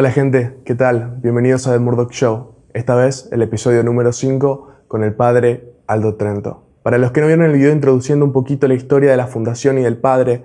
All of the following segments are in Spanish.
Hola gente, ¿qué tal? Bienvenidos a The Murdoch Show. Esta vez el episodio número 5 con el padre Aldo Trento. Para los que no vieron el video introduciendo un poquito la historia de la fundación y del padre,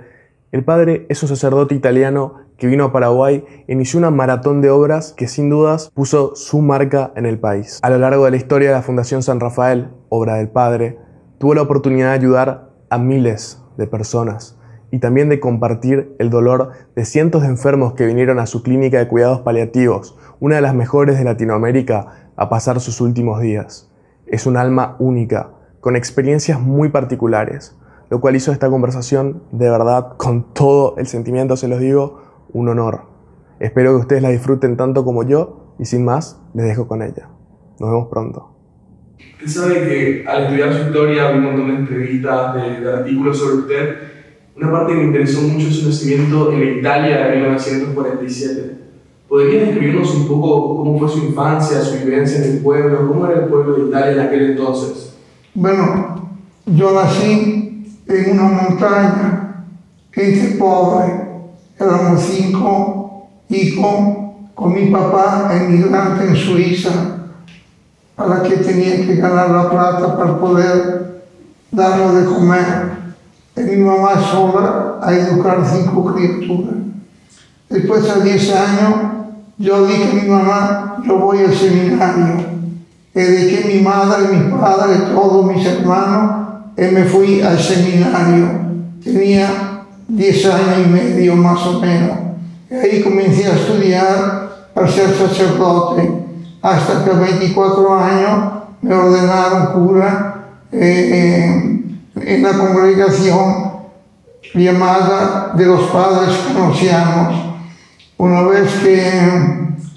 el padre es un sacerdote italiano que vino a Paraguay e inició una maratón de obras que sin dudas puso su marca en el país. A lo largo de la historia de la Fundación San Rafael, obra del padre, tuvo la oportunidad de ayudar a miles de personas y también de compartir el dolor de cientos de enfermos que vinieron a su clínica de cuidados paliativos, una de las mejores de Latinoamérica, a pasar sus últimos días. Es un alma única, con experiencias muy particulares, lo cual hizo esta conversación de verdad, con todo el sentimiento, se los digo, un honor. Espero que ustedes la disfruten tanto como yo y sin más, les dejo con ella. Nos vemos pronto. Usted sabe que al estudiar su historia, vi un montón de entrevistas, de, artículos sobre usted, una parte que me interesó mucho es su nacimiento en Italia de 1947. ¿Podría describirnos un poco cómo fue su infancia, su vivencia en el pueblo? ¿Cómo era el pueblo de Italia en aquel entonces? Bueno, yo nací en una montaña, gente pobre, éramos cinco hijos con mi papá emigrante en Suiza, para que tenía que ganar la plata para poder darlo de comer mi mamá sola a educar cinco criaturas. Después de 10 años, yo dije a mi mamá, yo voy al seminario. Y dejé mi madre, mi padre, todos mis hermanos, y me fui al seminario. Tenía 10 años y medio más o menos. Y ahí comencé a estudiar para ser sacerdote. Hasta que a 24 años me ordenaron cura. Eh, eh, en la congregación llamada de los padres conocianos. Una vez que,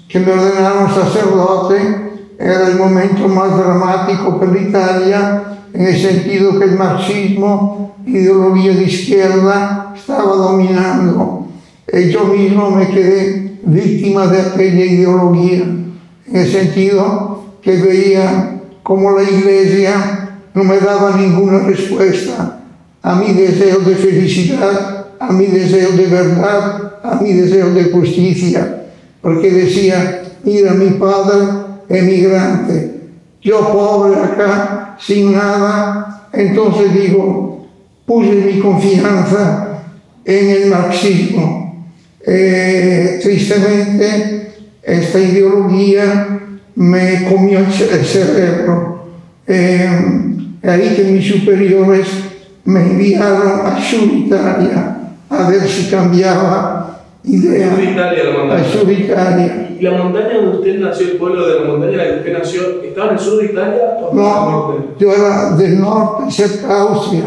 que me ordenaron sacerdote, era el momento más dramático para Italia, en el sentido que el marxismo, ideología de izquierda, estaba dominando. Y yo mismo me quedé víctima de aquella ideología, en el sentido que veía como la iglesia no me daba ninguna respuesta a mi deseo de felicidad, a mi deseo de verdad, a mi deseo de justicia, porque decía, mira mi padre emigrante, yo pobre acá, sin nada, entonces digo, puse mi confianza en el marxismo. Eh, tristemente, esta ideología me comió el cerebro. Eh, ahí que mis superiores me enviaron a Sur Italia a ver si cambiaba idea. Sur Italia, la montaña. A Sur Italia. ¿Y la montaña donde usted nació, el pueblo de la montaña que usted nació, estaba en el sur de Italia o en el No, norte? yo era del norte, cerca de Austria.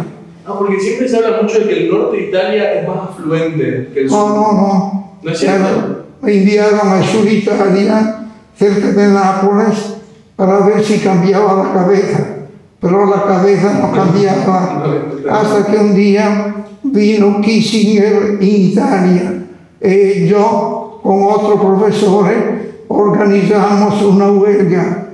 Ah, porque siempre se habla mucho de que el norte de Italia es más afluente que el sur. No, no, no. ¿No es cierto? Me enviaron a Sur Italia, cerca de Nápoles, para ver si cambiaba la cabeza. Pero la cabeza no cambiaba. Hasta que un día vino Kissinger en Italia. Y yo, con otro profesor, organizamos una huelga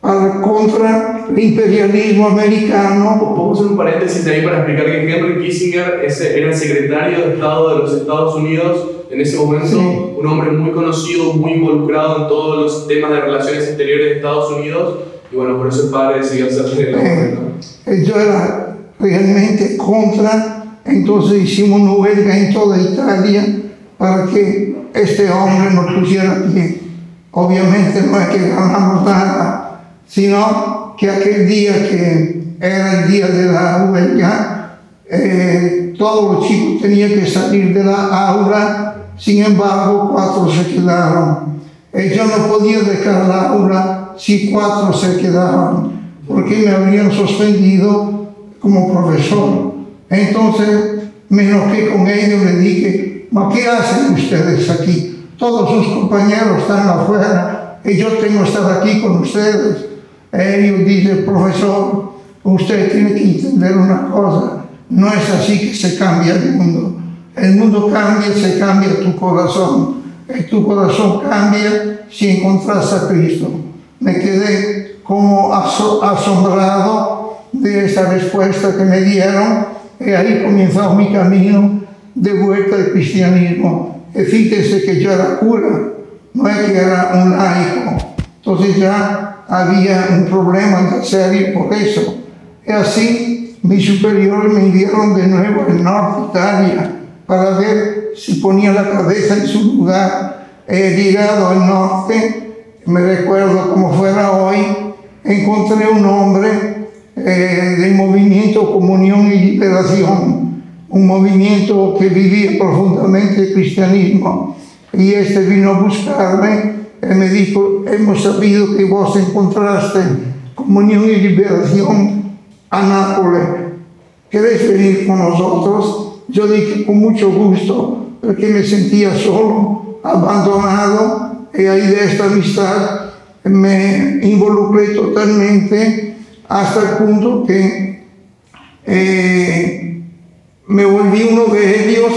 para, contra el imperialismo americano Vamos a hacer un paréntesis ahí para explicar que Henry Kissinger ese era el secretario de Estado de los Estados Unidos en ese momento, Sí. un hombre muy conocido, muy involucrado en todos los temas de relaciones exteriores de Estados Unidos, y bueno, por eso el padre decidió hacerse el hombre, ¿no? Eh, era realmente contra, entonces hicimos una huelga en toda Italia para que este hombre nos pusiera pie. Obviamente no es que ganamos nada, sino que aquel día que era el día de la huelga, eh, todos los chicos tenían que salir de la aula, sin embargo cuatro se quedaron. Yo no podía dejar la aula si cuatro se quedaban, porque me habrían suspendido como profesor. Entonces me enojé con ellos, le dije, ¿ma qué hacen ustedes aquí? Todos sus compañeros están afuera y yo tengo que estar aquí con ustedes. Ellos dicen, profesor, usted tiene que entender una cosa, no es así que se cambia el mundo. El mundo cambia, se cambia tu corazón. Y tu corazón cambia si encontras a Cristo. Me quedé como aso- asombrado de esa respuesta que me dieron y ahí comenzó mi camino de vuelta al cristianismo. Y que yo era cura, era un laico. Entonces ya había un problema serio por eso. Y así mis superiores me enviaron de nuevo al norte Italia para ver si ponía la cabeza en su lugar. He llegado al norte, me recuerdo como fuera hoy, encontré un hombre eh, del movimiento Comunión y Liberación, un movimiento que vivía profundamente el cristianismo. Y este vino a buscarme y me dijo, hemos sabido que vos encontraste Comunión y Liberación a Nápoles. ¿Querés venir con nosotros? Yo dije con mucho gusto, porque me sentía solo, abandonado, y ahí de esta amistad me involucré totalmente hasta el punto que eh, me volví uno de ellos,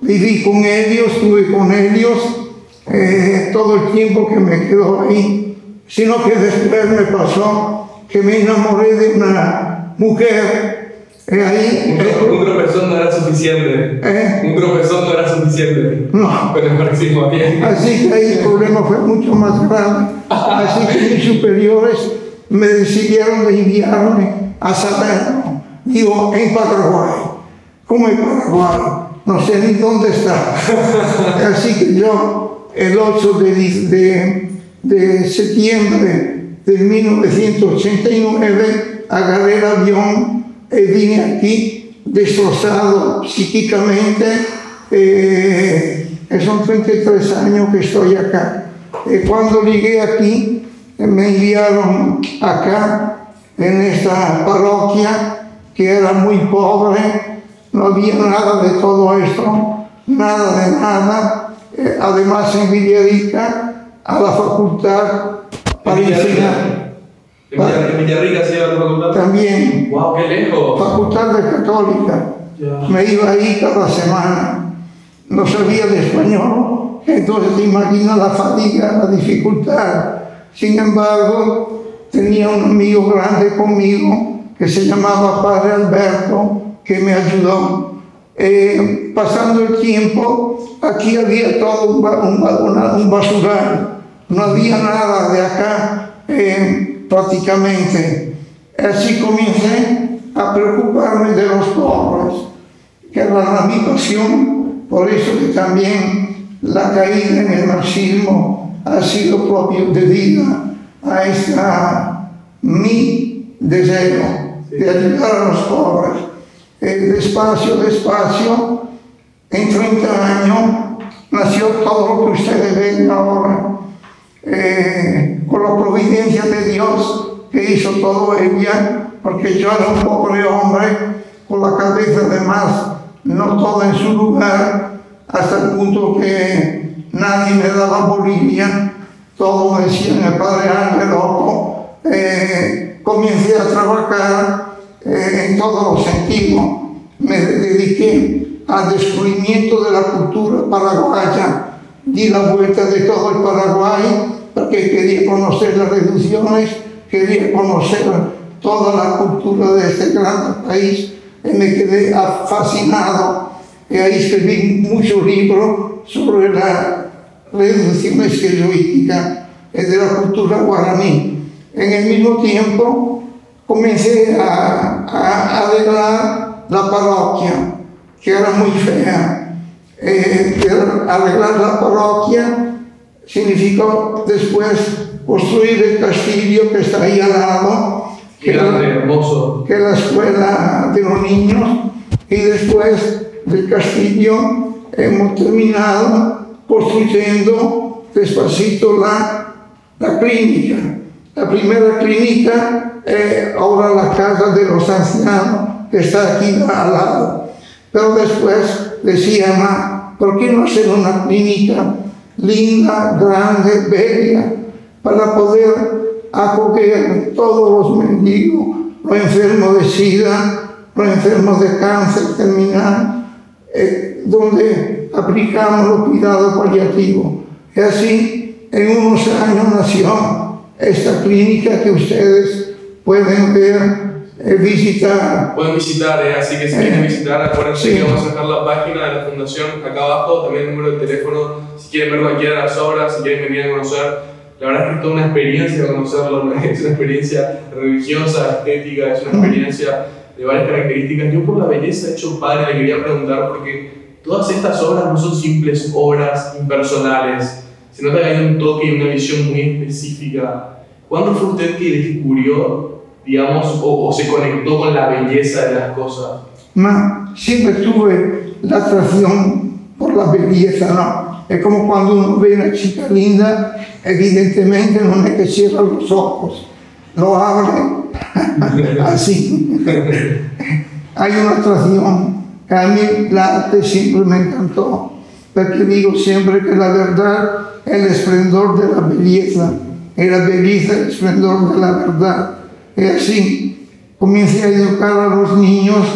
viví con ellos, estuve con ellos eh, todo el tiempo que me quedó ahí, sino que después me pasó que me enamoré de una mujer ahí, un, un tropezón no era suficiente. ¿Eh? Un tropezón no era suficiente. No. Pero el marxismo bien. Así que ahí el problema fue mucho más grave. Así que mis superiores me decidieron de enviarme a Salerno, digo, en Paraguay. ¿Cómo en Paraguay? No sé ni dónde está. Así que yo, el 8 de, de, de septiembre de 1989, agarré el avión y vine aquí destrozado psíquicamente. Eh, son 33 años que estoy acá. Eh, cuando llegué aquí, me enviaron acá, en esta parroquia, que era muy pobre, no había nada de todo esto, nada de nada. Eh, además, en Villarica, a la facultad para enseñar. En Villarrica se iba a la facultad. También, ¡Wow, qué lejos! facultad de católica. Ya. Me iba ahí cada semana. No sabía de español. Entonces te imaginas la fatiga, la dificultad. Sin embargo, tenía un amigo grande conmigo que se llamaba Padre Alberto, que me ayudó. Eh, pasando el tiempo, aquí había todo un, un un basural. No había nada de acá eh, prácticamente. Así comencé a preocuparme de los pobres, que era mi pasión, por eso que también la caída en el marxismo ha sido propio debida a esta mi deseo de ayudar a los pobres. Eh, despacio, despacio, en 30 años nació todo lo que ustedes ven ahora eh, con la providencia de Dios que hizo todo ella, porque yo era un pobre hombre con la cabeza de más, no todo en su lugar, hasta el punto que nadie me daba bolilla, todo decían el padre Ángel loco, eh, comencé a trabajar eh, en todos los sentidos, me dediqué al descubrimiento de la cultura paraguaya, di la vuelta de todo el Paraguay porque quería conocer las reducciones, quería conocer toda la cultura de este gran país y me quedé fascinado. Y ahí escribí muchos libros sobre las reducciones jesuíticas de la cultura guaraní. En el mismo tiempo comencé a, a arreglar la parroquia, que era muy fea eh, arreglar la parroquia significó después construir el castillo que está ahí al lado, que hermoso. que la escuela de los niños, y después del castillo hemos terminado construyendo despacito la, la clínica. La primera clínica, eh, ahora la casa de los ancianos, que está aquí al lado. Pero después decía, ma, ¿por qué no hacer una clínica linda, grande, bella, para poder acoger todos los mendigos, los enfermos de SIDA, los enfermos de cáncer terminal, eh, donde aplicamos los cuidados paliativos? Y así, en unos años nació esta clínica que ustedes pueden ver visitar. Pueden visitar, eh, así que si Eh, quieren visitar, acuérdense sí. que vamos a dejar la página de la fundación acá abajo, también el número de teléfono, si quieren ver cualquiera de las obras, si quieren venir a conocer. La verdad es que es toda una experiencia conocerlo, ¿no? es una experiencia religiosa, estética, es una experiencia de varias características. Yo por la belleza hecho padre le quería preguntar porque todas estas obras no son simples obras impersonales, se nota que hay un toque y una visión muy específica. ¿Cuándo fue usted que descubrió, digamos, o, se conectó con la belleza de las cosas? Ma siempre tuve la atracción por la belleza, ¿no? Es como cuando uno ve una chica linda, evidentemente no es que cierra los ojos, lo abre así. Hay una atracción a mí la arte siempre me encantó, porque digo siempre que la verdad es el esplendor de la belleza, y la belleza el esplendor de la verdad. Y así comencé a educar a los niños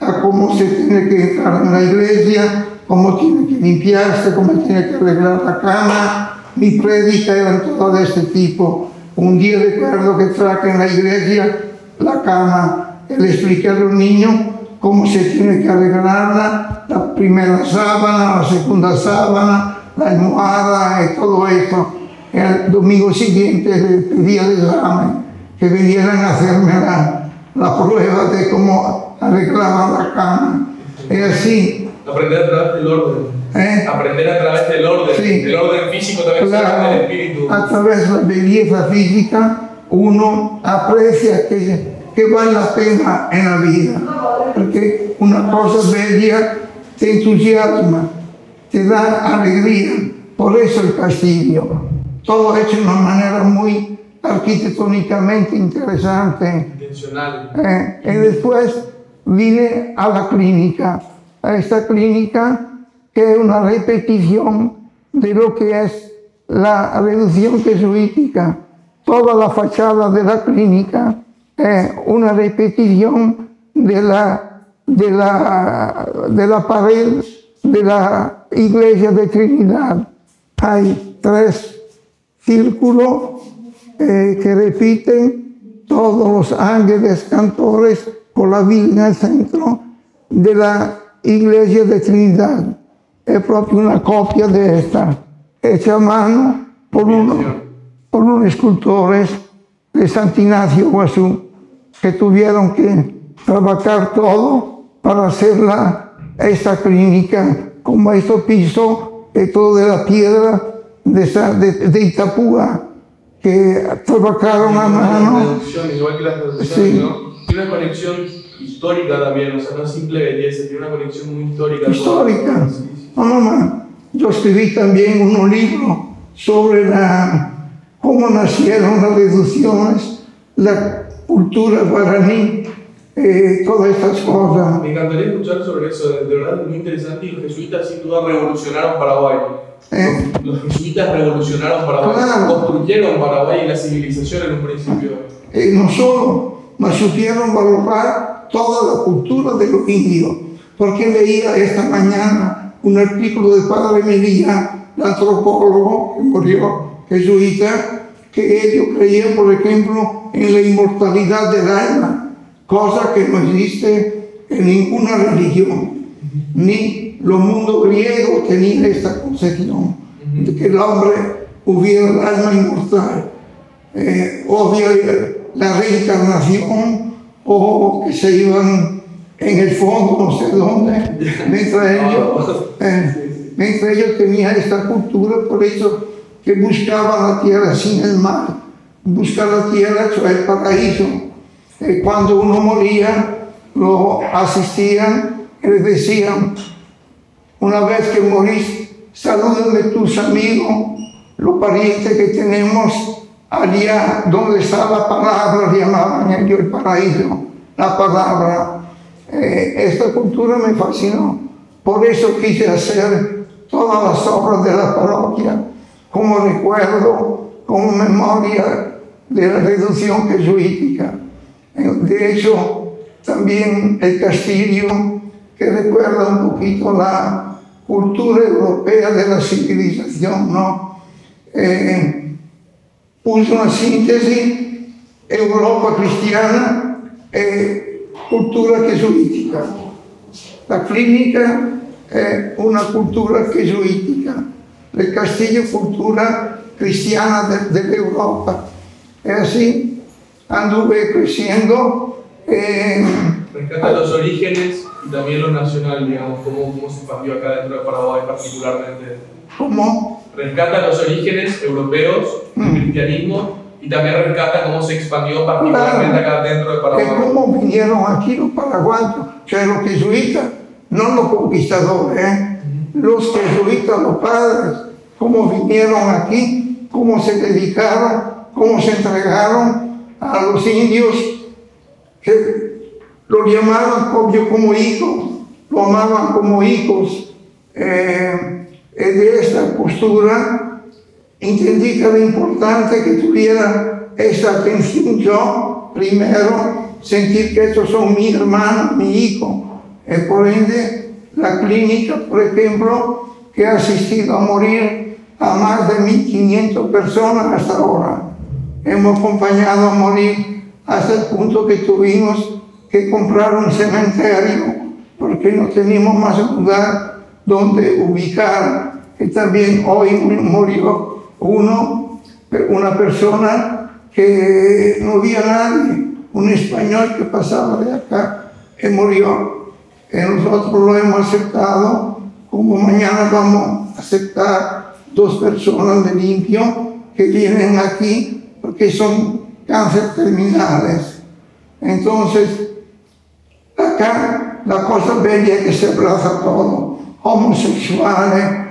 a cómo se tiene que entrar en la iglesia, cómo tiene que limpiarse, cómo tiene que arreglar la cama. Mi prédica eran todas de este tipo. Un día recuerdo que traje en la iglesia la cama le expliqué a los niños cómo se tiene que arreglarla, la primera sábana, la segunda sábana, la almohada y todo esto. El domingo siguiente le pedí al examen que vinieran a hacerme la, la prueba de cómo arreglaban la cama. Y así, Aprender a través del orden. ¿eh? Aprender a través del orden. Sí. El orden físico también se llama del Claro, espíritu. a través de la belleza física uno aprecia que, que vale la pena en la vida. Porque una cosa bella te entusiasma, te da alegría. Por eso el castillo. Todo hecho de una manera muy arquitectónicamente interesante. Intencional. Eh, y después vine a la clínica, a esta clínica que es una repetición de lo que es la reducción jesuítica. Toda la fachada de la clínica es una repetición de la, de la, de la pared de la iglesia de Trinidad. Hay tres círculos eh, que repiten todos los ángeles cantores con la Virgen al centro de la iglesia de Trinidad. Es proprio una copia de esta, hecha a mano por, uno, por unos escultores de San Ignacio Guazú, que tuvieron que trabajar todo para hacer la, esta clínica, como este piso, y todo de la piedra de, de, de Itapúa, que trabajaron a mano. igual que las Sí. ¿no? Tiene una conexión histórica también, o sea, no es simple belleza, tiene una conexión muy histórica. histórica. Sí, sí. No, mamá, yo escribí también un libro sobre la, cómo nacieron las reducciones, la cultura guaraní, eh, todas estas cosas. Me encantaría escuchar sobre eso, de verdad es muy interesante y los jesuitas sin duda revolucionaron Paraguay. Eh. Los jesuitas revolucionaron Paraguay, Claro. construyeron Paraguay y la civilización en un principio. Eh, no solo, mas supieron valorar toda la cultura de los indios, porque leía esta mañana un artículo de Padre Melilla, el antropólogo que murió, jesuita, que ellos creían, por ejemplo, en la inmortalidad del alma, cosa que no existe en ninguna religión, ni los mundos griegos tenían esta concepción, de que el hombre hubiera el alma inmortal eh, obvio la reencarnación o que se iban en el fondo, no sé dónde, mientras ellos, eh, mientras ellos tenían esta cultura, por eso que buscaban la tierra sin el mar, buscar la tierra, eso es el paraíso. Eh, cuando uno moría, lo asistían y le decían, una vez que morís, salúdame tus amigos, los parientes que tenemos allá donde está la palabra, llamaban ellos el paraíso, la palabra. Eh, esta cultura me fascinó. Por eso quise hacer todas las obras de la parroquia como recuerdo, como memoria de la reducción jesuítica. Eh, De hecho, también el castillo, que recuerda un poquito la cultura europea de la civilización, ¿no? Eh, puso una síntesis Europa cristiana, è cultura gesuitica. La clinica è una cultura gesuitica, il Castillo è cultura cristiana de, dell'Europa. E così anduve crescendo. E, Rescata los orígenes y también lo nacional, digamos, cómo, cómo se expandió acá dentro de Paraguay particularmente. ¿Cómo? Rescata los orígenes europeos Mm. cristianismo y también rescata cómo se expandió particularmente acá dentro de Paraguay. come vinieron aquí los paraguayos, cioè los jesuitas, non los conquistadores, ¿eh? los jesuitas, los padres, cómo vinieron aquí, cómo se dedicaron, cómo se entregaron a los indios, que lo llamaban como hijos, lo amaban como hijos. Eh, de esta postura entendí que era importante que tuviera esta atención yo, primero, sentir que estos son mi hermano, mi hijo, y por ende la clínica, por ejemplo, que ha asistido a morir a más de 1.500 personas hasta ahora. Hemos acompañado a morir hasta el punto que tuvimos que comprar un cementerio porque no teníamos más lugar donde ubicar. Y también hoy murió uno, una persona que no había nadie, un español que pasaba de acá y murió. Y nosotros lo hemos aceptado, como mañana vamos a aceptar dos personas de limpio que vienen aquí porque son cáncer terminales. Entonces, acá la cosa bella es que se abraza todo, homosexuales,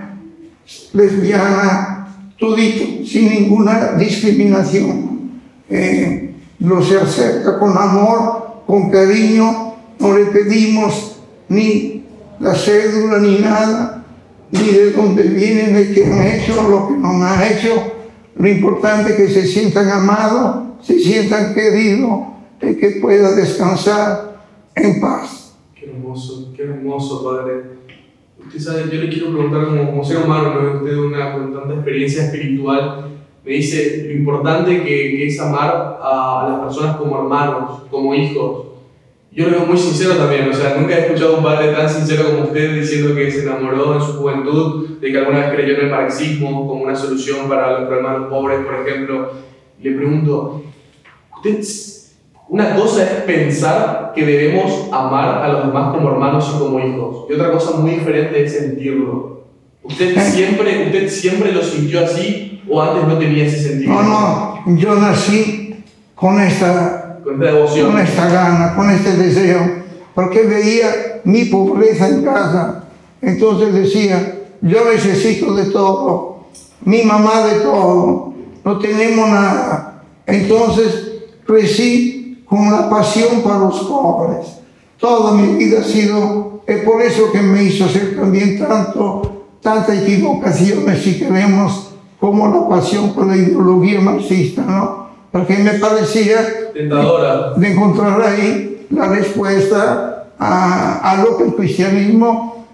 lesbianas, todito, sin ninguna discriminación. Eh, lo se acerca con amor, con cariño, no le pedimos ni la cédula ni nada, ni de dónde vienen, de qué han hecho, lo que no han hecho. Lo importante es que se sientan amados, se sientan queridos y que puedan descansar en paz. Qué hermoso, qué hermoso, Padre. Usted sabe, yo le quiero preguntar como, como ser humano, ¿no? usted una con tanta experiencia espiritual, me dice lo importante que, que es amar a, las personas como hermanos, como hijos. Yo lo veo muy sincero también, o sea, nunca he escuchado a un padre tan sincero como usted diciendo que se enamoró en su juventud, de que alguna vez creyó en el marxismo como una solución para los problemas de los pobres, por ejemplo. Le pregunto, ¿usted una cosa es pensar que debemos amar a los demás como hermanos y como hijos, y otra cosa muy diferente es sentirlo. ¿Usted siempre, usted siempre lo sintió así o antes no tenía ese sentimiento? No, no, yo nací con esta, Con esta devoción. con esta gana, con este deseo, porque veía mi pobreza en casa. Entonces decía, yo necesito de todo, mi mamá de todo, no tenemos nada. Entonces crecí con la pasión para los pobres. Toda mi vida ha sido, es por eso que me hizo hacer también tanto, tanta equivocaciones, si queremos, como la pasión por la ideología marxista, ¿no? Porque me parecía Tentadora. de encontrar ahí la respuesta a, a lo que el cristianismo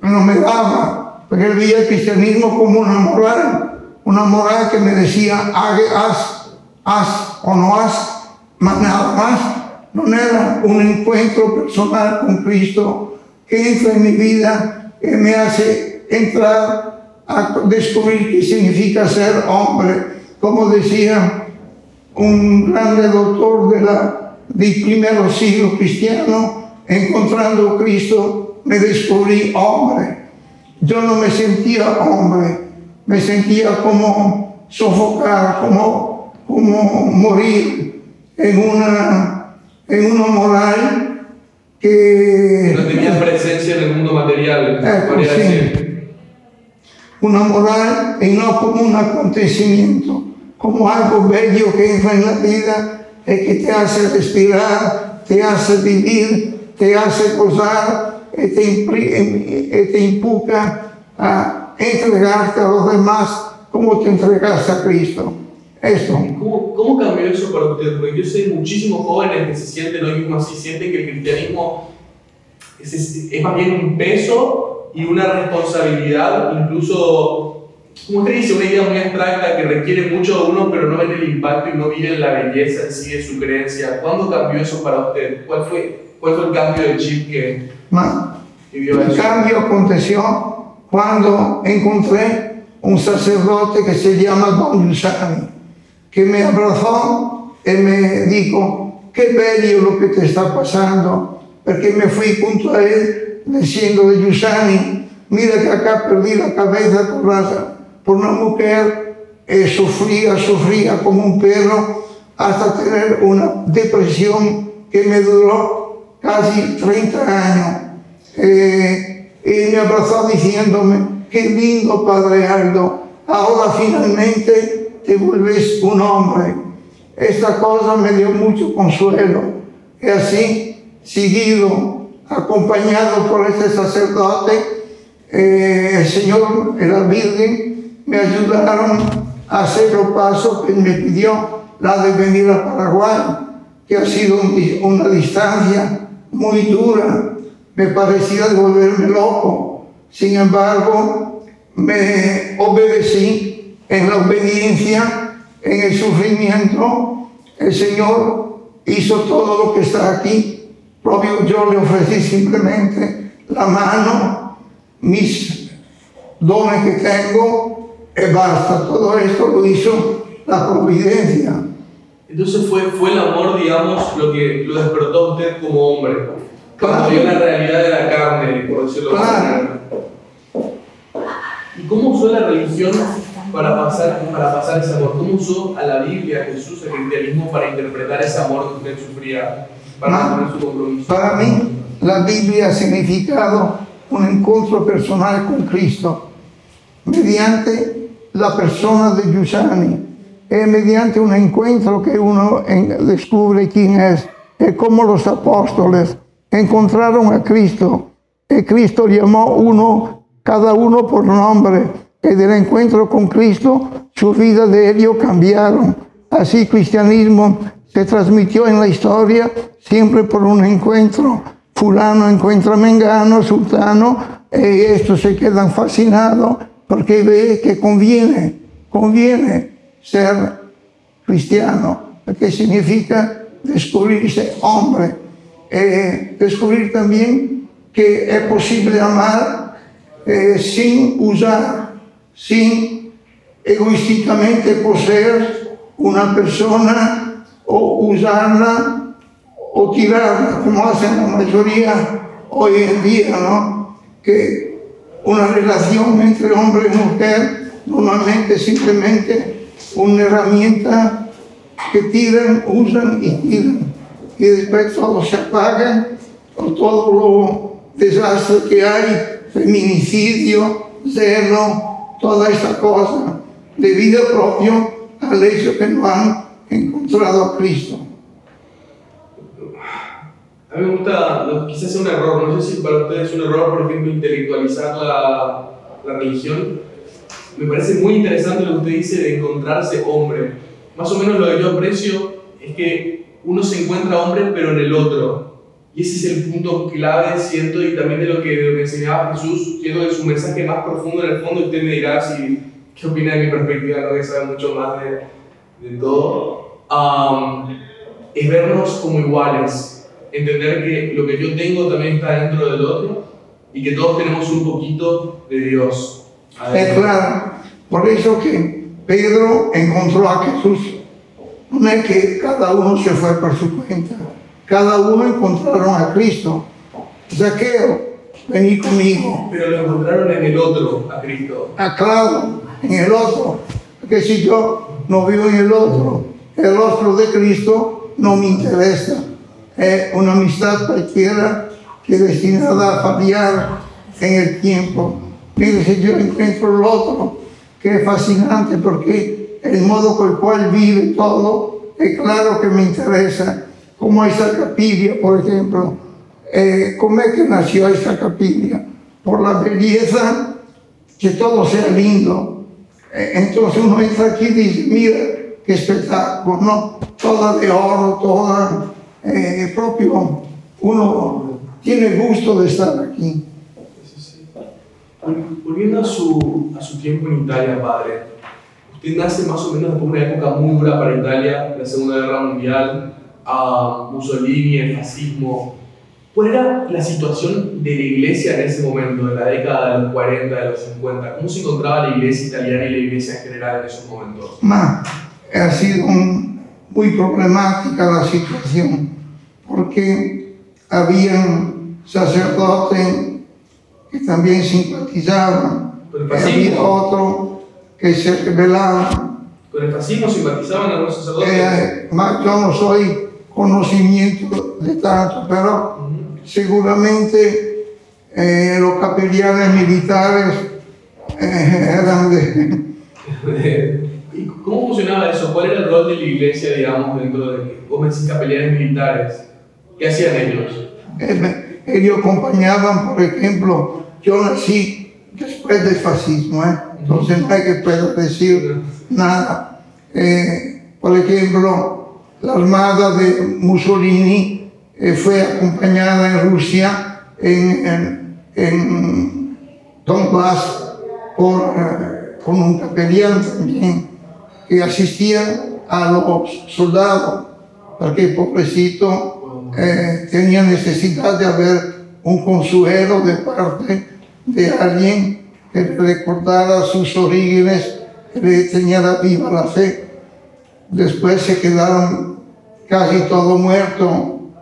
no me daba, porque veía el cristianismo como una moral, una moral que me decía, haz, haz o no haz, más nada más. No era un encuentro personal con Cristo que entra en mi vida, que me hace entrar a descubrir qué significa ser hombre, como decía un grande doctor de la, del primer siglo cristiano, encontrando a Cristo, me descubrí hombre. Yo no me sentía hombre, me sentía como sofocar, como, como morir en una, en una moral que... No tenía presencia en el mundo material, Eh, podría sí. decir. una moral y no como un acontecimiento, como algo bello que entra en la vida y que te hace respirar, te hace vivir, te hace gozar te, impri- y te impuca a entregarte a los demás como te entregaste a Cristo. Esto. ¿Cómo, ¿Cómo cambió eso para usted? Porque yo sé muchísimos jóvenes que se sienten hoy mismo así, sienten que el cristianismo es, es, es más bien un peso y una responsabilidad, incluso como usted dice, una idea muy abstracta que requiere mucho de uno, pero no ven el impacto y no miren la belleza en sí de su creencia. ¿Cuándo cambió eso para usted? ¿Cuál fue, cuál fue el cambio del chip que, que vio eso? cambio aconteció quando incontré un sacerdote che si chiama Don Giussani, che mi abbracciò e mi dijo, che bello lo che ti sta passando, perché mi fui junto a él diciendo de Giussani, mira que acá perdí la cabeza por, la- por una mujer, eh, sufría, sufría como un perro, hasta tener una depresión que me duró casi 30 años. Eh, y me abrazó diciéndome, qué lindo Padre Aldo, ahora finalmente te vuelves un hombre. Esta cosa me dio mucho consuelo. Y así, seguido, acompañado por este sacerdote, eh, el Señor la Virgen me ayudaron a hacer los pasos que me pidió, la de venir a Paraguay, que ha sido una distancia muy dura. Me parecía de volverme loco. Sin embargo, me obedecí en la obediencia, en el sufrimiento. El Señor hizo todo lo que está aquí. Propio yo le ofrecí simplemente la mano, mis dones que tengo, y basta. Todo esto lo hizo la providencia. Entonces fue, fue el amor, digamos, lo que lo despertó a usted como hombre. Claro. vio la realidad de la carne, por decirlo Claro. ¿Y cómo usó la religión para pasar, para pasar ese amor? ¿Cómo usó a la Biblia, a Jesús, el cristianismo para interpretar ese amor que usted sufría, para mantener su compromiso? Para mí, la Biblia ha significado un encuentro personal con Cristo mediante la persona de Giussani e mediante un encuentro que uno descubre quién es. Es como los apóstoles encontraron a Cristo y Cristo llamó uno, cada uno por nombre. Y del encuentro con Cristo, su vida de ellos cambiaron. Así cristianismo se transmitió en la historia siempre por un encuentro. Fulano encuentra a Mengano, Sultano, y estos se quedan fascinados porque ve que conviene, conviene ser cristiano, porque significa descubrirse hombre, Eh, descubrir también que es posible amar eh, sin usar, sin egoísticamente poseer una persona o usarla o tirarla, como hacen la mayoría hoy en día, ¿no? Que una relación entre hombre y mujer normalmente simplemente una herramienta que tiran, usan y tiran. Y después todo se apaga, con todo lo desastre que hay, feminicidio, celo, toda esta cosa, debido propio al hecho que no han encontrado a Cristo. A mí me gusta, quizás sea un error, no sé si para ustedes es un error, por ejemplo, intelectualizar la, la religión. Me parece muy interesante lo que usted dice de encontrarse hombre. Más o menos lo que yo aprecio es que uno se encuentra hombre, pero en el otro. Y ese es el punto clave, siento, y también de lo que, que enseñaba Jesús, siento de su mensaje más profundo en el fondo, usted me dirá si, qué opina de mi perspectiva, ¿no? que sabe mucho más de, de todo. Es vernos como iguales, entender que lo que yo tengo también está dentro del otro y que todos tenemos un poquito de Dios. Es claro, por eso que Pedro encontró a Jesús. No es que cada uno se fue por su cuenta, cada uno encontraron a Cristo. Zaqueo, vení conmigo. Pero lo encontraron en el otro, a Cristo. Aclaro en el otro, porque si yo no vivo en el otro, el rostro de Cristo no me interesa. Es una amistad cualquiera que es destinada a fallar en el tiempo. Mire, yo encuentro el otro, que es fascinante porque el modo con el cual vive todo, es claro que me interesa. Como esta capilla, por ejemplo. Eh, ¿Cómo es que nació esta capilla? Por la belleza que todo sea lindo. Eh, Entonces uno entra aquí y dice, mira qué espectáculo, ¿no? Toda de oro, toda eh, propio. Uno tiene gusto de estar aquí. Volviendo a su, a su tiempo en Italia, padre, usted nace más o menos después de una época muy dura para Italia, la Segunda Guerra Mundial, a Mussolini, el fascismo. ¿Cuál era la situación de la iglesia en ese momento, en la década de los 40, de los 50? ¿Cómo se encontraba la iglesia italiana y la iglesia en general en esos momentos? Ma ha sido muy problemática la situación, porque habían sacerdotes que también simpatizaban, había otro que se rebelaba. ¿Con el fascismo simpatizaban algunos sacerdotes? Eh, ma yo no soy conocimiento de tanto, pero Ujú. seguramente eh, los capellanes militares eh, eran de... ¿Y cómo funcionaba eso? ¿Cuál era el rol de la iglesia, digamos, dentro de vos me decís capellanes militares? ¿Qué hacían ellos? Ellos acompañaban, por ejemplo, yo nací después del fascismo, ¿eh? entonces no hay que puedo decir nada. Eh, por ejemplo, la armada de Mussolini eh, fue acompañada en Rusia, en, en, en Donbass, por, eh, con un capellán también, que asistían a los soldados, porque pobrecito eh, tenía necesidad de haber un consuelo de parte de alguien que le recordara sus orígenes, que le tenía viva la fe. Después se quedaron casi todos muertos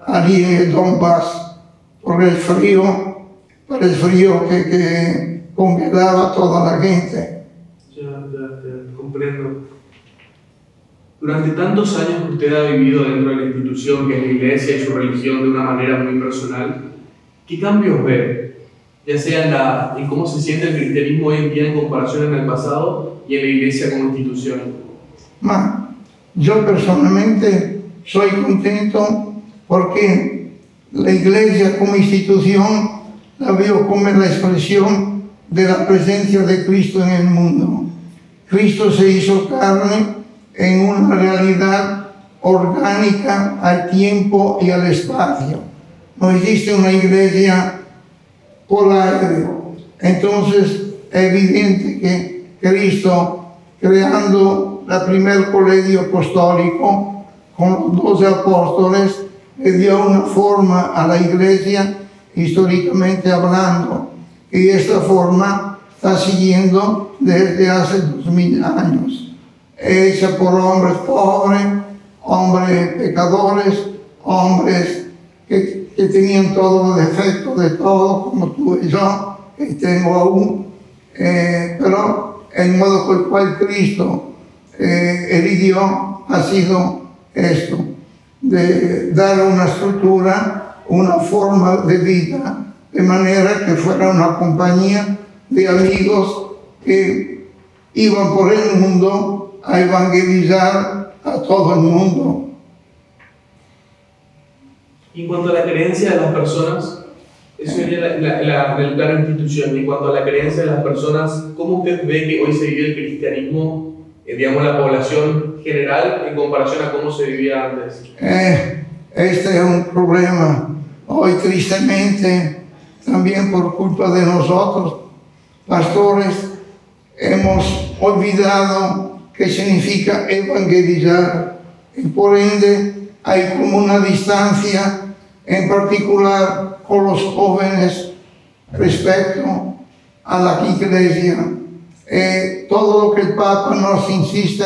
allí en Donbass por el frío, por el frío que, que congelaba a toda la gente. Ya, ya, comprendo. Durante tantos años que usted ha vivido dentro de la institución, que es la iglesia y su religión, de una manera muy personal, ¿qué cambios ve? Ya sea en, la, en cómo se siente el cristianismo hoy en día en comparación en el pasado y en la iglesia como institución. Ma yo personalmente soy contento porque la iglesia como institución la veo como la expresión de la presencia de Cristo en el mundo. Cristo se hizo carne en una realidad orgánica al tiempo y al espacio. No existe una iglesia por aire. Entonces es evidente que Cristo, creando el primer colegio apostólico con los doce apóstoles, le dio una forma a la iglesia históricamente hablando. Y esta forma está siguiendo desde hace dos mil años. Hecha por hombres pobres, hombres pecadores, hombres que, que tenían todos los defectos de todo, como tú y yo, que tengo aún. Eh, pero el modo por el cual Cristo eh, eligió ha sido esto, de dar una estructura, una forma de vida, de manera que fuera una compañía de amigos que iban por el mundo a evangelizar a todo el mundo. Y en cuanto a la creencia de las personas, eso sería la, la, la, del plano institución. En cuanto a la creencia de las personas, ¿cómo usted ve que hoy se vive el cristianismo, eh, digamos, la población general, en comparación a cómo se vivía antes? Eh, este es un problema. Hoy, tristemente, también por culpa de nosotros, pastores, hemos olvidado qué significa evangelizar. Y por ende, hay como una distancia, en particular con los jóvenes, respecto a la iglesia. Eh, todo lo que el Papa nos insiste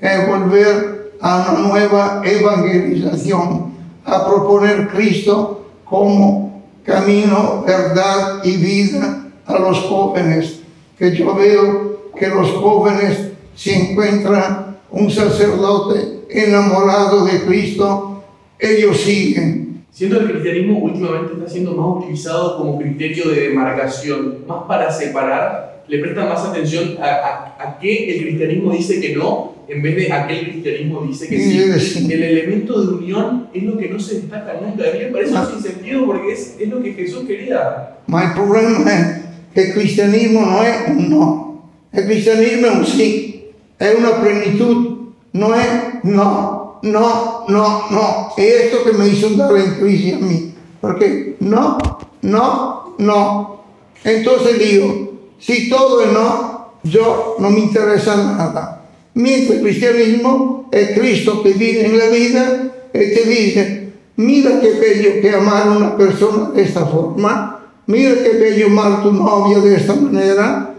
es volver a una nueva evangelización, a proponer Cristo como camino, verdad y vida a los jóvenes. Que yo veo que los jóvenes si encuentran un sacerdote enamorado de Cristo, ellos siguen. Siento que el cristianismo últimamente está siendo más utilizado como criterio de demarcación, más para separar, le prestan más atención a, a, a qué el cristianismo dice que no, en vez de a qué el cristianismo dice que sí. Sí. El elemento de unión es lo que no se destaca nunca. A mí me parece un sinsentido porque es, es lo que Jesús quería. Il problema è che il cristianismo non è un no, il cristianismo è un sì, è una plenitud, no è no, no, no, no. E esto che mi hizo andare in crisi a mí, perché no, no, no. Entonces digo, Si todo es no, yo no me interesa nada. Mientras el cristianismo es Cristo que vive en la vida y te dice, mira qué bello que amar a una persona de esta forma, mira qué bello amar a tu novia de esta manera,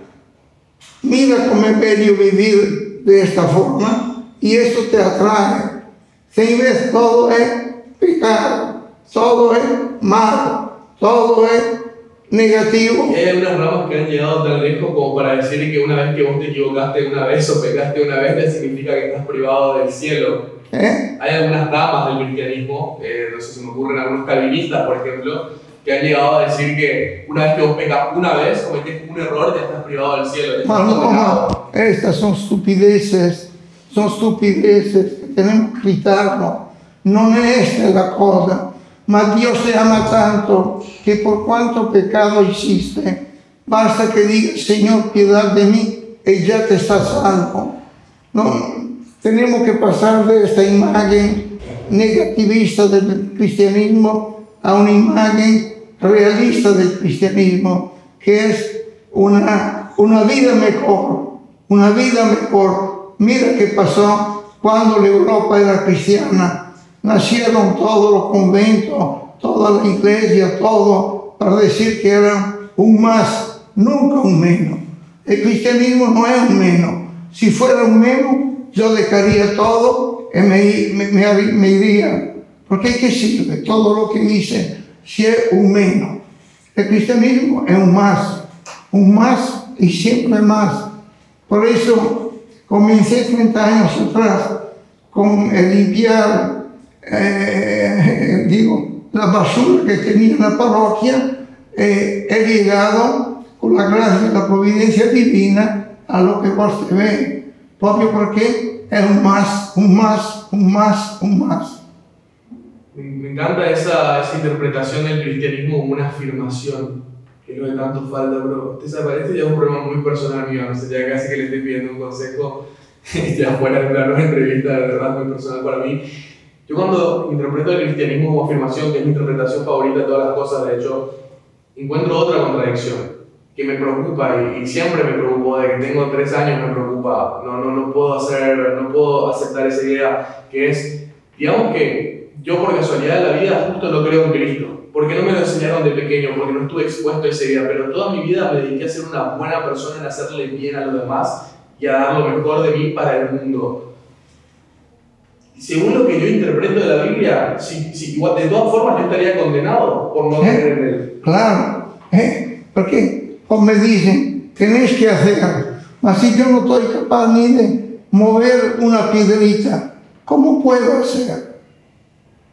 mira cómo es bello vivir de esta forma y eso te atrae. Si ves, todo es pecado, todo es malo, todo es negativo. Y hay algunas ramas que han llegado tan lejos como para decir que una vez que vos te equivocaste una vez o pecaste una vez, significa que estás privado del cielo. ¿eh? Hay algunas ramas del cristianismo, eh, no sé si me ocurren algunos calvinistas, por ejemplo, que han llegado a decir que una vez que vos pecas una vez, cometés un error, ya estás privado del cielo. no, estas son estupideces, son estupideces tenemos que quitarlo. No es la cosa. Mas Dios te ama tanto que por cuanto pecado hiciste, basta que digas, Señor, piedad de mí, y ya te estás salvo. No, tenemos que pasar de esta imagen negativista del cristianismo a una imagen realista del cristianismo, que es una, una vida mejor, una vida mejor. Mira qué pasó cuando la Europa era cristiana. Nacieron todos los conventos, toda la iglesia, todo, para decir que era un más, nunca un menos. El cristianismo no es un menos. Si fuera un menos, yo dejaría todo y me, me, me- me iría. Porque ¿qué sirve todo lo que hice si es un menos? El cristianismo es un más, un más y siempre más. Por eso comencé 30 años atrás con el limpiar, eh, digo, la basura que tenía en la parroquia. Eh, he llegado, con la gracia de la providencia divina, a lo que vos te ve. Propio porque es un más, un más, un más, un más. Me, encanta esa, esa interpretación del cristianismo como una afirmación, que no de tanto falta, bro. Usted sabe, este ya es un problema muy personal mío, no sé, ya casi que le estoy pidiendo un consejo, ya fuera de plano de entrevista, de verdad, muy personal para mí. Yo cuando interpreto el cristianismo como afirmación, que es mi interpretación favorita de todas las cosas, de hecho, encuentro otra contradicción que me preocupa y, y siempre me preocupó, de que tengo tres años me preocupa, no, no, no puedo hacer, no puedo aceptar esa idea, que es, digamos que yo por casualidad de la vida justo no creo en Cristo, porque no me lo enseñaron de pequeño, porque no estuve expuesto a esa idea, pero toda mi vida me dediqué a ser una buena persona, en hacerle bien a los demás y a dar lo mejor de mí para el mundo. Según lo que yo interpreto de la Biblia, si, si, igual, de todas formas yo estaría condenado por no ¿Eh? creer en él. Claro, ¿eh? porque como me dicen, tenés que hacer, así yo no estoy capaz ni de mover una piedrita, ¿cómo puedo hacer?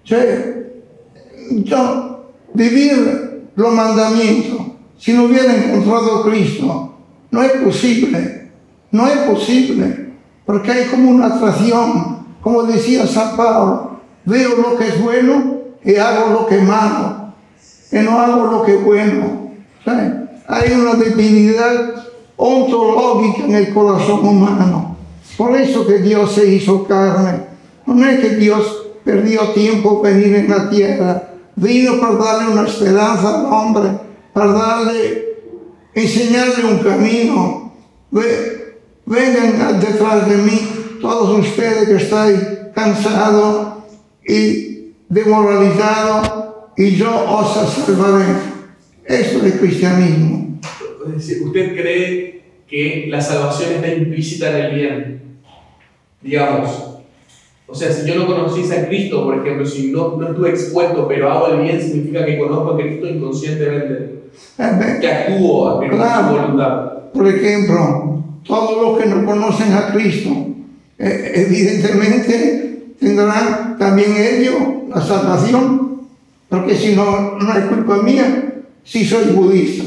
Yo, yo vivir los mandamientos, si no hubiera encontrado Cristo, no es posible, no es posible, porque hay como una atracción, como decía San Pablo, veo lo que es bueno y hago lo que es malo que no hago lo que es bueno. Hay una debilidad ontológica en el corazón humano. Por eso que Dios se hizo carne. No es que Dios perdió tiempo venir en la tierra. Vino para darle una esperanza al hombre, para darle, enseñarle un camino. Ve- Vengan detrás de mí todos ustedes que estáis cansados y demoralizados y yo os salvaré. Esto es el cristianismo. ¿usted cree que la salvación está implícita en el bien? Digamos. O sea, si yo no conociese a Cristo, por ejemplo, si no, no estuve expuesto, pero hago el bien, significa que conozco a Cristo inconscientemente, que actúo a Claro. su voluntad. Por ejemplo, todos los que no conocen a Cristo, eh, evidentemente tendrán también ellos la salvación, porque si no, no es culpa mía si soy budista.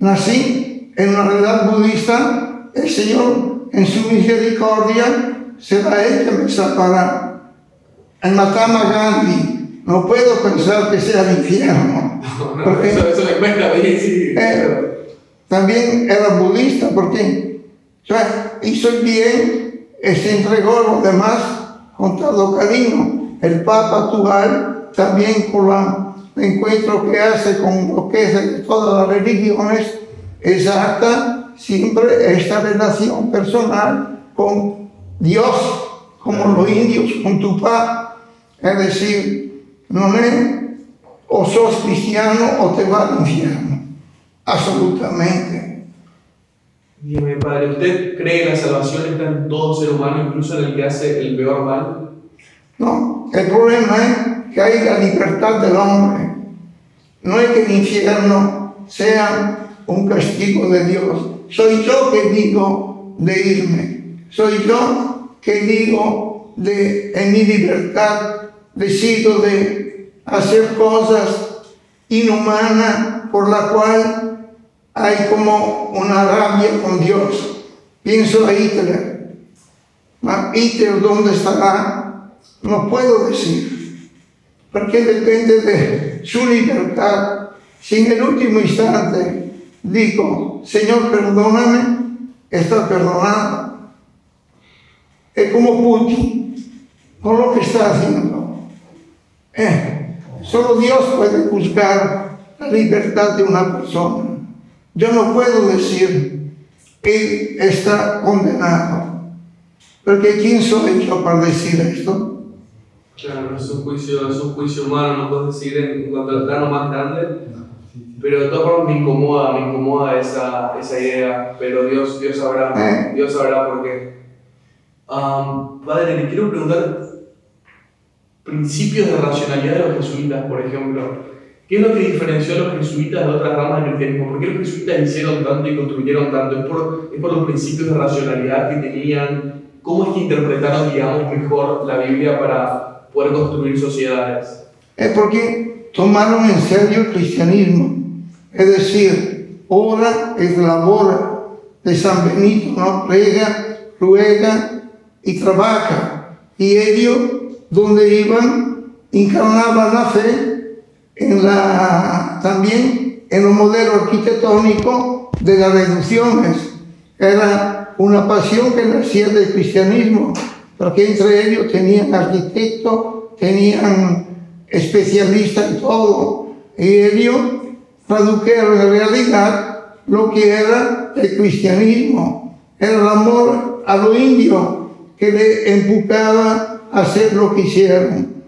Nací en una realidad budista, el Señor en su misericordia será Él que me salvará. En Mahatma Gandhi no puedo pensar que sea el infierno. No, no, porque- eso, eso me cuesta a mí, sí. eh, también era budista porque o sea, hizo el bien y se entregó a los demás con todo cariño. El Papa actual también con la- el encuentro que hace con lo que es de todas las religiones, exacta siempre esta relación personal con Dios, como los indios con tu papá. Es decir, no es o sos cristiano o te vas al infierno. Absolutamente. Dime, Padre, ¿usted cree que la salvación está en todo ser humano, incluso en el que hace el peor mal? No, el problema es que hay la libertad del hombre. No es que el infierno sea un castigo de Dios. Soy yo que digo de irme. Soy yo que digo de en mi libertad decido de hacer cosas inhumanas por la cual hay como una rabia con Dios. Pienso a Hitler. Hitler, ¿dónde estará? No puedo decir. Porque depende de su libertad. Si en el último instante digo, Señor, perdóname, está perdonado. Es como Putin, con lo que está haciendo. Eh, solo Dios puede juzgar la libertad de una persona. Yo no puedo decir, Él está condenado. Porque ¿quién soy yo para decir esto? Claro, es un juicio, es un juicio humano, no puedo decir en cuanto al plano más grande. Pero de todas formas me incomoda, me incomoda esa, esa idea. Pero Dios, Dios sabrá, ¿Eh? Dios sabrá por qué. Um, padre, le quiero preguntar principios de racionalidad de los jesuitas, por ejemplo. ¿Qué es lo que diferenció a los jesuitas de otras ramas del cristianismo? ¿Por qué los jesuitas hicieron tanto y construyeron tanto? ¿Es por, ¿Es por los principios de racionalidad que tenían? ¿Cómo es que interpretaron, digamos, mejor la Biblia para poder construir sociedades? Es porque tomaron en serio el cristianismo. Es decir, hora es labor de San Benito, ¿no? Prega, ruega y trabaja. Y ellos, donde iban, encarnaban la fe en la, también en el modelo arquitectónico de las reducciones. Era una pasión que nacía del cristianismo, porque entre ellos tenían arquitectos, tenían especialistas en todo, y ellos tradujeron en realidad lo que era el cristianismo, era el amor a lo indio que le empujaba a hacer lo que hicieron.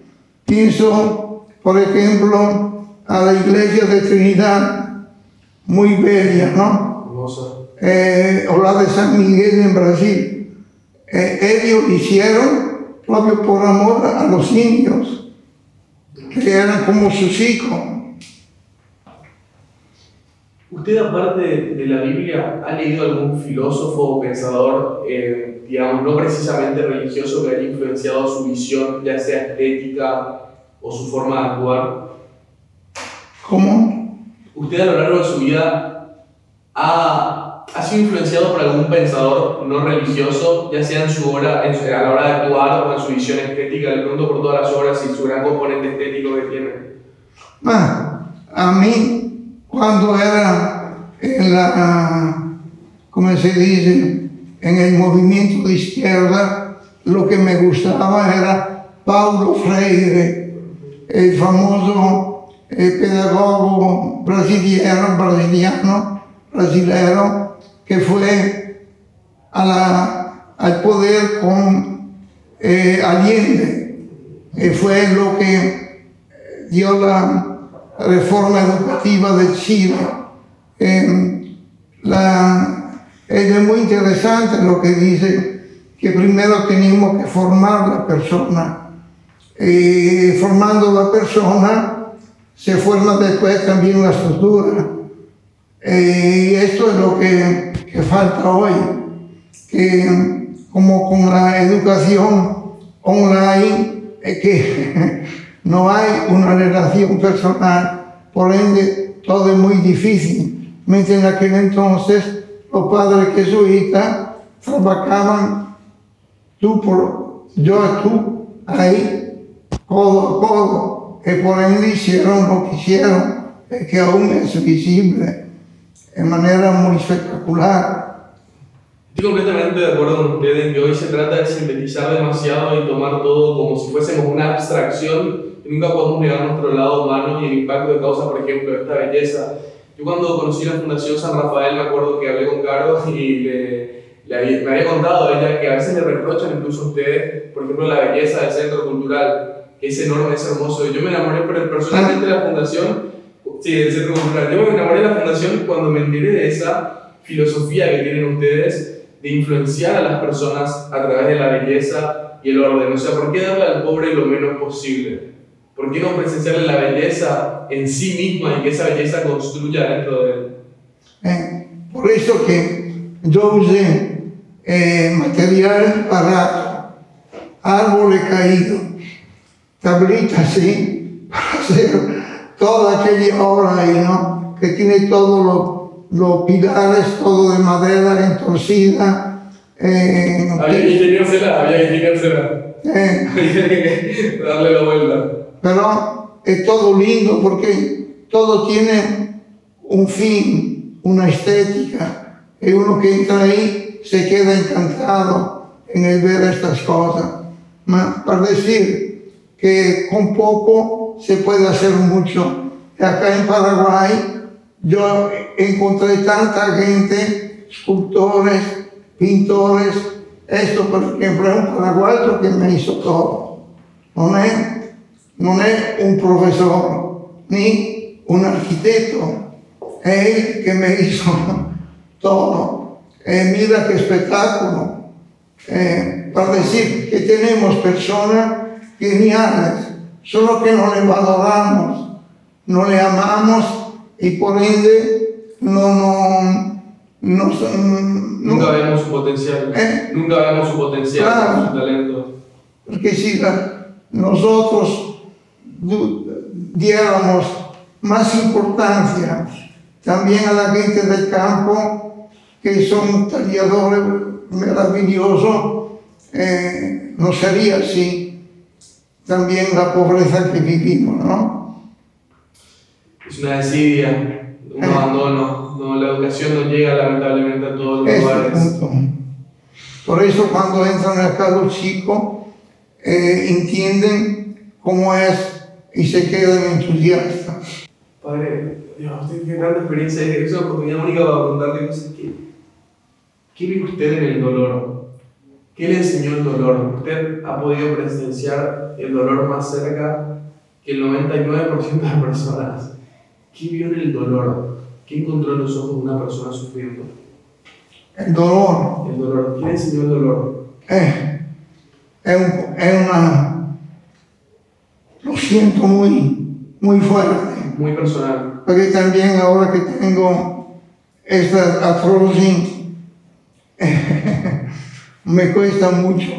Pienso, por ejemplo, a la iglesia de Trinidad, muy bella, ¿no? Eh, o la de San Miguel en Brasil. Eh, ellos hicieron propio por amor a los indios, que eran como sus hijos. ¿Usted, aparte de la Biblia, ha leído algún filósofo o pensador, eh, digamos, no precisamente religioso, que haya influenciado su visión, ya sea estética o su forma de actuar? ¿Cómo? ¿Usted a lo largo de su vida ha, ha sido influenciado por algún pensador no religioso, ya sea en su hora, en su- a la hora de actuar o en su visión estética, de pronto por todas las obras y su gran componente estético que tiene? Ah, a mí, cuando era en la, ¿cómo se dice? En el movimiento de izquierda, lo que me gustaba era Paulo Freire, el famoso eh, pedagogo brasileño, brasiliano, brasilero, que fue al poder con eh, Allende, que fue lo que dio la reforma educativa de Chile. Eh, es muy interesante lo que dice, que primero tenemos que formar la persona. Y formando la persona, se forma después también la estructura. Eh, y esto es lo que, falta hoy, que como con la educación online, es que no hay una relación personal, por ende todo es muy difícil. Mientras en aquel entonces los padres jesuitas trabajaban tú por yo a tú, ahí, codo a codo, que por ende hicieron lo que hicieron, que aún es visible de manera muy espectacular. Estoy completamente de acuerdo con usted en que hoy se trata de sintetizar demasiado y tomar todo como si fuésemos una abstracción y nunca podemos negar nuestro lado humano y el impacto que causa, por ejemplo, esta belleza. Yo cuando conocí la Fundación San Rafael me acuerdo que hablé con Caro y le, le había, me había contado a ella que a veces le reprochan incluso a ustedes, por ejemplo, la belleza del centro cultural, que es enorme, es hermoso. Yo me enamoré personalmente de la Fundación, sí, del centro cultural. Yo me enamoré de la Fundación cuando me enteré de esa filosofía que tienen ustedes de influenciar a las personas a través de la belleza y el orden. O sea, ¿por qué darle al pobre lo menos posible? ¿Por qué no presenciarle la belleza en sí misma y que esa belleza construya dentro de él? Eh, por eso que yo usé eh, material barato, árboles caídos, tablitas así, para hacer toda aquella obra ahí, ¿no? Que tiene todos los, los pilares, todo de madera entorcida. Eh, había que ingeniársela, había que ingeniársela. Eh, darle la vuelta pero es todo lindo porque todo tiene un fin, una estética, y uno que entra ahí se queda encantado en el ver estas cosas. Para decir que con poco se puede hacer mucho. Acá en Paraguay yo encontré tanta gente, escultores, pintores, esto por ejemplo es un paraguayo que me hizo todo. ¿No? Non è un professore ni un architetto, è él que me hizo todo. Eh, mira qué espectáculo. Eh, para decir que tenemos personas geniales, solo que no le valoramos, no le amamos y por ende no, no, no, nunca vemos su potencial, ¿Eh? nunca vemos su potencial, claro, su talento. Porque si nosotros diéramos más importancia también a la gente del campo, que son talladores maravillosos, eh, no sería así también la pobreza que vivimos, ¿no? Es una desidia, un abandono, no, la educación no llega lamentablemente a todos los lugares. Por eso cuando entran al cargo chico, eh, entienden cómo es y se quedan entusiastas. Padre, Dios, tiene tanta experiencia, es una oportunidad única para preguntarle cosas ¿qué, ¿qué vive usted en el dolor? ¿Qué le enseñó el dolor? Usted ha podido presenciar el dolor más cerca que el 99% de las personas. ¿Qué vio en el dolor? ¿Qué encontró en los ojos de una persona sufriendo? El dolor. El dolor. ¿Qué le enseñó el dolor? Eh, es, es una lo siento muy, muy fuerte. Muy personal. Porque también ahora que tengo esta artrosis, me cuesta mucho.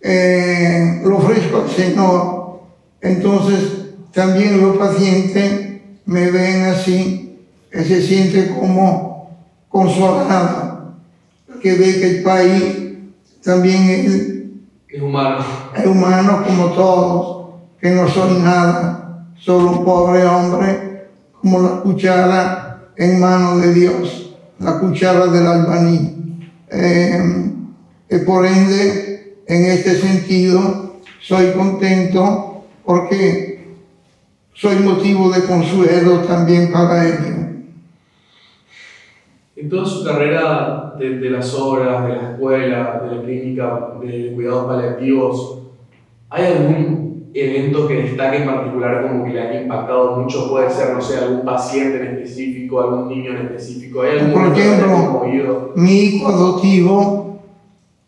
Eh, lo ofrezco al Señor. Entonces, también los pacientes me ven así, que se siente como consolado, que ve que el país también es humano. Es humano como todos que no soy nada, solo un pobre hombre, como la cuchara en mano de Dios, la cuchara del albaní. Eh, y por ende, en este sentido, soy contento porque soy motivo de consuelo también para ellos. En toda su carrera de, de, las obras, de la escuela, de la clínica, de cuidados paliativos, ¿hay algún evento que destaque en particular como que le haya impactado mucho? Puede ser, no sé, algún paciente en específico, algún niño en específico. ¿Hay algún Por ejemplo, mi hijo adoptivo,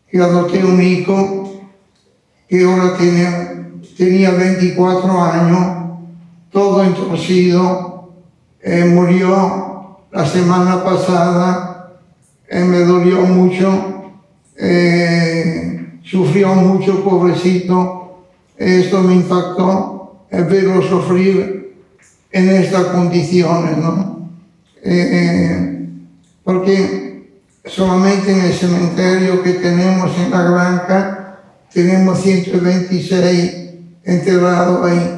que adopté un hijo que ahora tenía, tenía 24 años, todo entorcido, eh, murió la semana pasada, eh, me dolió mucho, eh, sufrió mucho, pobrecito esto me impactó el verlo sufrir en estas condiciones, ¿no? Eh, eh, porque solamente en el cementerio que tenemos en la granja tenemos 126 enterrados ahí.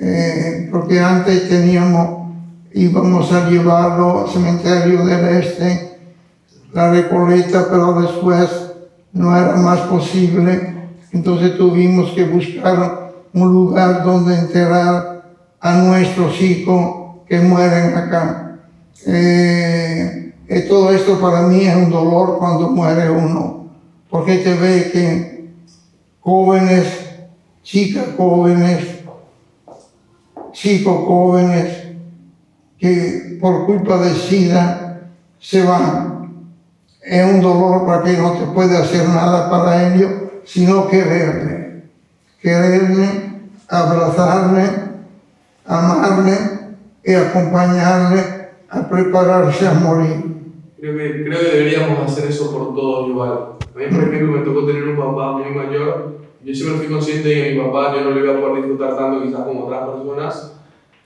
Eh, porque antes teníamos, íbamos a llevarlo al cementerio del este, la Recoleta, pero después no era más posible entonces tuvimos que buscar un lugar donde enterrar a nuestros hijos que mueren acá. Eh, y todo esto para mí es un dolor cuando muere uno, porque te ve que jóvenes, chicas jóvenes, chicos jóvenes, que por culpa de SIDA se van. Es un dolor para que no te puede hacer nada para ellos, sino quererle. Quererle, abrazarle, amarle y acompañarle a prepararse a morir. Creo que, creo que deberíamos hacer eso por todos igual. A mí, por ejemplo, me tocó tener un papá muy mayor. Yo siempre fui consciente de que mi papá yo no le iba a poder disfrutar tanto quizás como otras personas.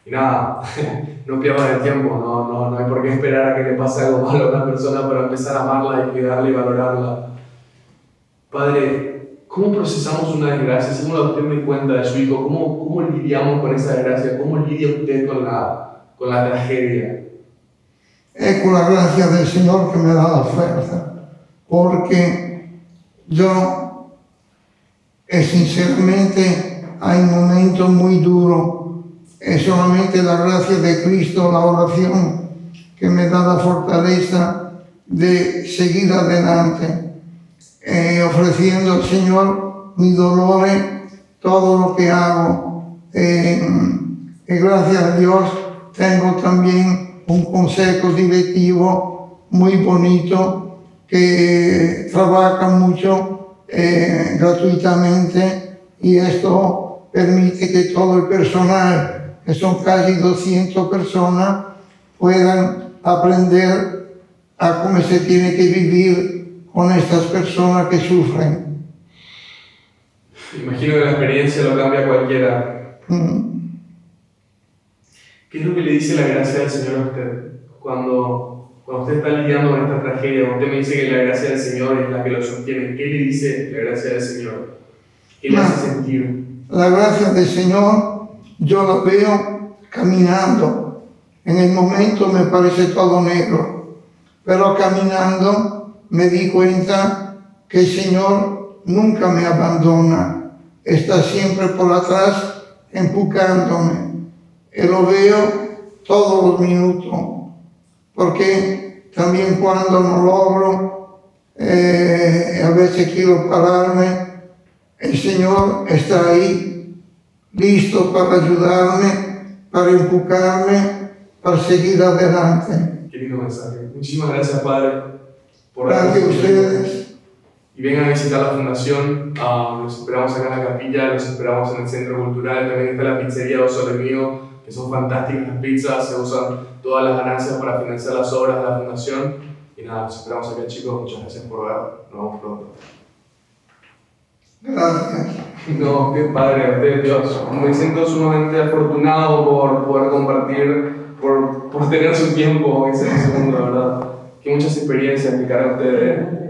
Y nada, no pierdan el tiempo, no, no, no hay por qué esperar a que le pase algo malo a una persona para empezar a amarla y cuidarla y valorarla. Padre, ¿cómo procesamos una desgracia? Según usted me cuenta de su hijo, ¿cómo, ¿cómo lidiamos con esa desgracia? ¿Cómo lidia usted con la, con la tragedia? Es con la gracia del Señor que me da la fuerza, porque yo, eh, sinceramente, hay momentos muy duros es solamente la gracia de Cristo, la oración, que me da la fortaleza de seguir adelante, eh, ofreciendo al Señor mis dolores, todo lo que hago. Eh, y gracias a Dios tengo también un consejo directivo muy bonito que trabaja mucho eh, gratuitamente y esto permite que todo el personal que son casi 200 personas, puedan aprender a cómo se tiene que vivir con estas personas que sufren. Imagino que la experiencia lo cambia cualquiera. Mm. ¿Qué es lo que le dice la gracia del Señor a usted cuando, cuando usted está lidiando con esta tragedia? Usted me dice que la gracia del Señor es la que lo sostiene, ¿qué le dice la gracia del Señor? ¿Qué le hace sentir? La gracia del Señor yo lo veo caminando. En el momento me parece todo negro, pero caminando me di cuenta que el Señor nunca me abandona, está siempre por atrás empujándome. Y lo veo todos los minutos, porque también cuando no logro, eh, a veces quiero pararme, el Señor está ahí listo para ayudarme, para empujarme, para seguir adelante. Qué lindo mensaje. Muchísimas gracias, Padre, por Gracias a ustedes. Y vengan a visitar la fundación. Ah, nos esperamos acá en la capilla, nos esperamos en el centro cultural. También está la pizzería Dos Sobre Mío, que son fantásticas las pizzas. Se usan todas las ganancias para financiar las obras de la fundación. Y nada, nos esperamos acá, chicos. Muchas gracias por ver. Nos vemos pronto. Gracias. No, qué padre, usted, Dios. Me siento sumamente afortunado por poder compartir, por, por tener su tiempo en ese mundo, ¿verdad? Que muchas experiencias que carga usted.